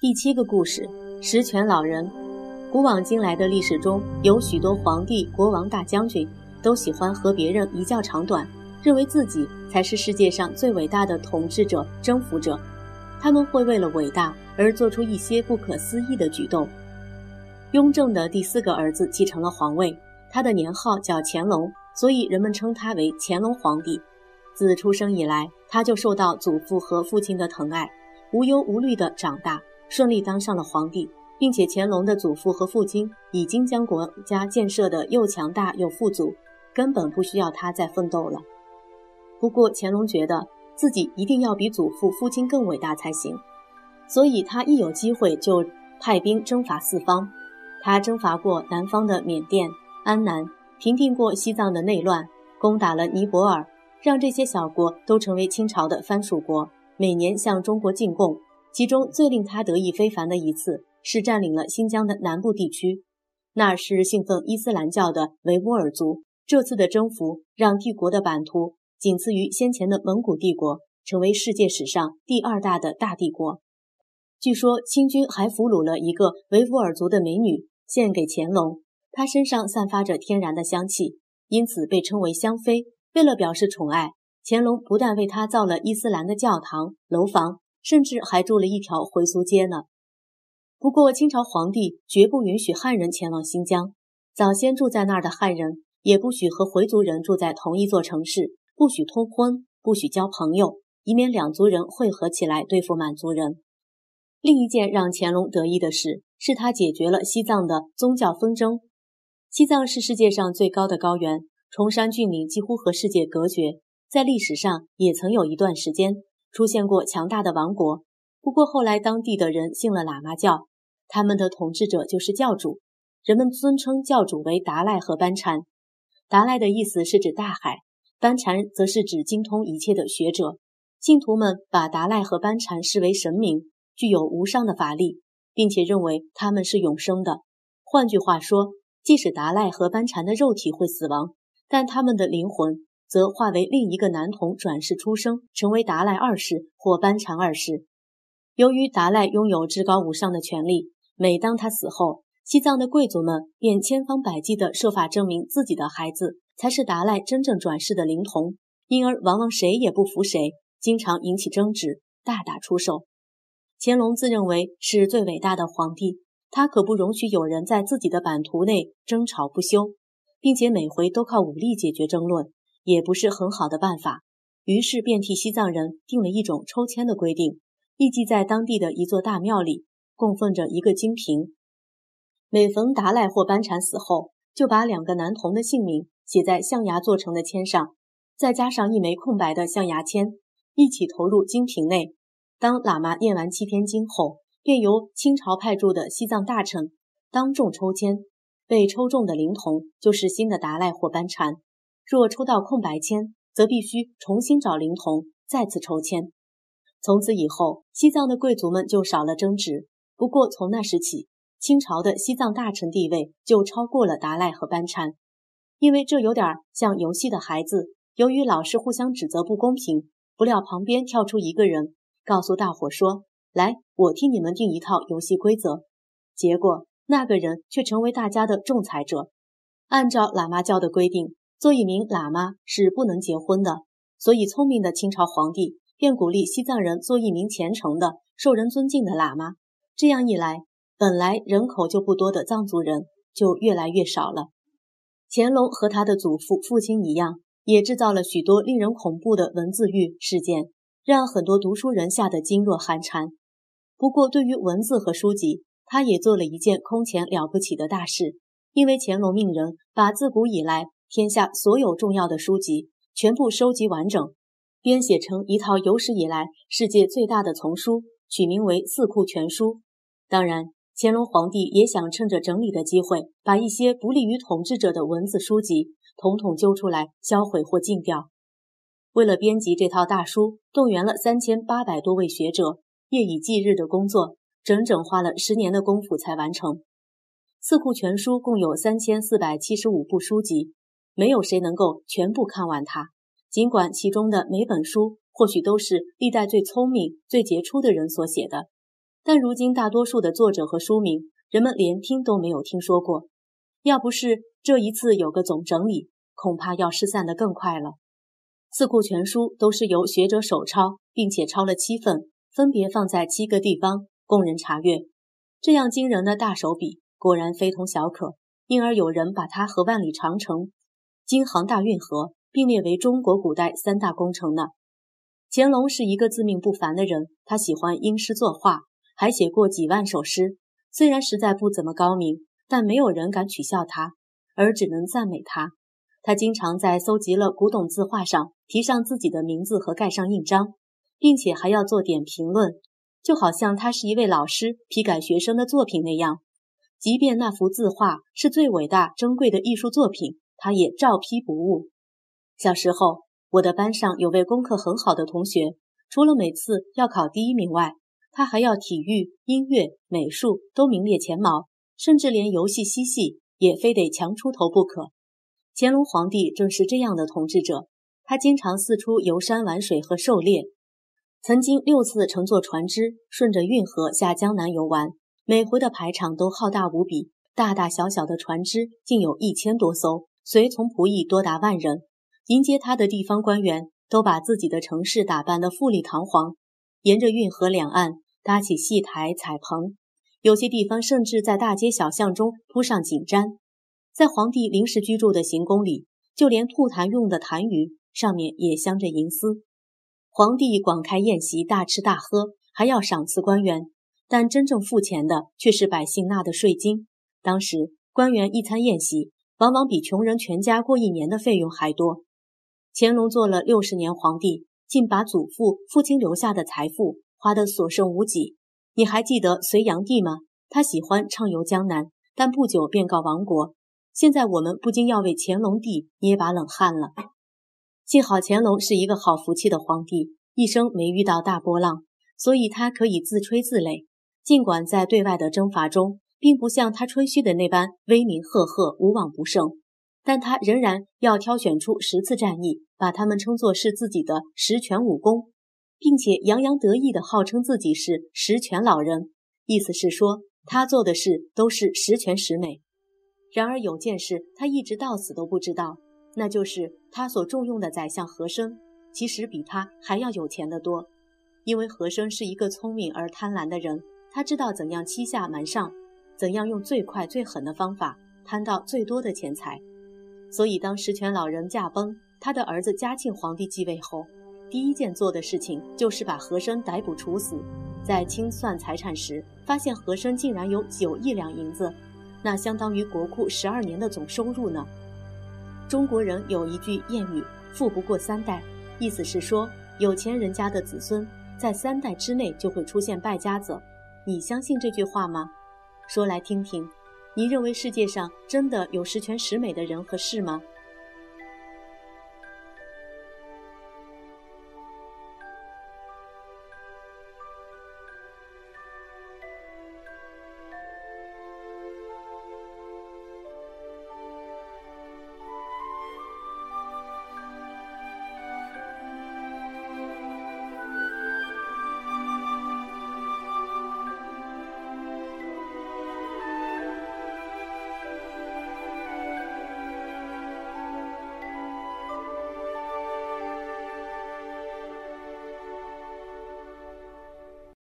第七个故事：十全老人。古往今来的历史中，有许多皇帝、国王、大将军，都喜欢和别人一较长短，认为自己才是世界上最伟大的统治者、征服者。他们会为了伟大而做出一些不可思议的举动。雍正的第四个儿子继承了皇位，他的年号叫乾隆，所以人们称他为乾隆皇帝。自出生以来，他就受到祖父和父亲的疼爱，无忧无虑地长大。顺利当上了皇帝，并且乾隆的祖父和父亲已经将国家建设的又强大又富足，根本不需要他再奋斗了。不过乾隆觉得自己一定要比祖父、父亲更伟大才行，所以他一有机会就派兵征伐四方。他征伐过南方的缅甸、安南，平定过西藏的内乱，攻打了尼泊尔，让这些小国都成为清朝的藩属国，每年向中国进贡。其中最令他得意非凡的一次，是占领了新疆的南部地区。那是信奉伊斯兰教的维吾尔族。这次的征服让帝国的版图仅次于先前的蒙古帝国，成为世界史上第二大的大帝国。据说清军还俘虏了一个维吾尔族的美女，献给乾隆。她身上散发着天然的香气，因此被称为香妃。为了表示宠爱，乾隆不但为她造了伊斯兰的教堂、楼房。甚至还筑了一条回族街呢。不过，清朝皇帝绝不允许汉人前往新疆。早先住在那儿的汉人也不许和回族人住在同一座城市，不许通婚，不许交朋友，以免两族人汇合起来对付满族人。另一件让乾隆得意的事，是他解决了西藏的宗教纷争。西藏是世界上最高的高原，崇山峻岭几乎和世界隔绝，在历史上也曾有一段时间。出现过强大的王国，不过后来当地的人信了喇嘛教，他们的统治者就是教主，人们尊称教主为达赖和班禅。达赖的意思是指大海，班禅则是指精通一切的学者。信徒们把达赖和班禅视为神明，具有无上的法力，并且认为他们是永生的。换句话说，即使达赖和班禅的肉体会死亡，但他们的灵魂。则化为另一个男童转世出生，成为达赖二世或班禅二世。由于达赖拥有至高无上的权力，每当他死后，西藏的贵族们便千方百计地设法证明自己的孩子才是达赖真正转世的灵童，因而往往谁也不服谁，经常引起争执，大打出手。乾隆自认为是最伟大的皇帝，他可不容许有人在自己的版图内争吵不休，并且每回都靠武力解决争论。也不是很好的办法，于是便替西藏人定了一种抽签的规定，立即在当地的一座大庙里供奉着一个金瓶。每逢达赖或班禅死后，就把两个男童的姓名写在象牙做成的签上，再加上一枚空白的象牙签，一起投入金瓶内。当喇嘛念完七天经后，便由清朝派驻的西藏大臣当众抽签，被抽中的灵童就是新的达赖或班禅。若抽到空白签，则必须重新找灵童，再次抽签。从此以后，西藏的贵族们就少了争执。不过从那时起，清朝的西藏大臣地位就超过了达赖和班禅，因为这有点像游戏的孩子，由于老是互相指责不公平，不料旁边跳出一个人，告诉大伙说：“来，我替你们定一套游戏规则。”结果那个人却成为大家的仲裁者。按照喇嘛教的规定。做一名喇嘛是不能结婚的，所以聪明的清朝皇帝便鼓励西藏人做一名虔诚的、受人尊敬的喇嘛。这样一来，本来人口就不多的藏族人就越来越少了。乾隆和他的祖父、父亲一样，也制造了许多令人恐怖的文字狱事件，让很多读书人吓得噤若寒蝉。不过，对于文字和书籍，他也做了一件空前了不起的大事，因为乾隆命人把自古以来。天下所有重要的书籍全部收集完整，编写成一套有史以来世界最大的丛书，取名为《四库全书》。当然，乾隆皇帝也想趁着整理的机会，把一些不利于统治者的文字书籍统统揪出来销毁或禁掉。为了编辑这套大书，动员了三千八百多位学者，夜以继日的工作，整整花了十年的功夫才完成。《四库全书》共有三千四百七十五部书籍。没有谁能够全部看完它，尽管其中的每本书或许都是历代最聪明、最杰出的人所写的，但如今大多数的作者和书名，人们连听都没有听说过。要不是这一次有个总整理，恐怕要失散的更快了。四库全书都是由学者手抄，并且抄了七份，分别放在七个地方供人查阅。这样惊人的大手笔，果然非同小可，因而有人把它和万里长城、京杭大运河并列为中国古代三大工程呢。乾隆是一个自命不凡的人，他喜欢吟诗作画，还写过几万首诗。虽然实在不怎么高明，但没有人敢取笑他，而只能赞美他。他经常在搜集了古董字画上题上自己的名字和盖上印章，并且还要做点评论，就好像他是一位老师批改学生的作品那样。即便那幅字画是最伟大珍贵的艺术作品，他也照批不误。小时候。我的班上有位功课很好的同学，除了每次要考第一名外，他还要体育、音乐、美术都名列前茅，甚至连游戏嬉戏也非得强出头不可。乾隆皇帝正是这样的统治者，他经常四处游山玩水和狩猎，曾经六次乘坐船只顺着运河下江南游玩，每回的排场都浩大无比，大大小小的船只竟有一千多艘，随从仆役多达万人。迎接他的地方官员都把自己的城市打扮得富丽堂皇，沿着运河两岸搭起戏台、彩棚，有些地方甚至在大街小巷中铺上锦毡。在皇帝临时居住的行宫里，就连吐痰用的痰盂上面也镶着银丝。皇帝广开宴席，大吃大喝，还要赏赐官员，但真正付钱的却是百姓纳的税金。当时官员一餐宴席，往往比穷人全家过一年的费用还多。乾隆做了六十年皇帝，竟把祖父、父亲留下的财富花得所剩无几。你还记得隋炀帝吗？他喜欢畅游江南，但不久便告亡国。现在我们不禁要为乾隆帝捏把冷汗了。幸好乾隆是一个好福气的皇帝，一生没遇到大波浪，所以他可以自吹自擂。尽管在对外的征伐中，并不像他吹嘘的那般威名赫赫、无往不胜。但他仍然要挑选出十次战役，把他们称作是自己的十全武功，并且洋洋得意地号称自己是十全老人，意思是说他做的事都是十全十美。然而有件事他一直到死都不知道，那就是他所重用的宰相和珅，其实比他还要有钱得多。因为和珅是一个聪明而贪婪的人，他知道怎样欺下瞒上，怎样用最快最狠的方法贪到最多的钱财。所以，当十全老人驾崩，他的儿子嘉庆皇帝继位后，第一件做的事情就是把和珅逮捕处死。在清算财产时，发现和珅竟然有九亿两银子，那相当于国库十二年的总收入呢。中国人有一句谚语：“富不过三代”，意思是说，有钱人家的子孙在三代之内就会出现败家子。你相信这句话吗？说来听听。你认为世界上真的有十全十美的人和事吗？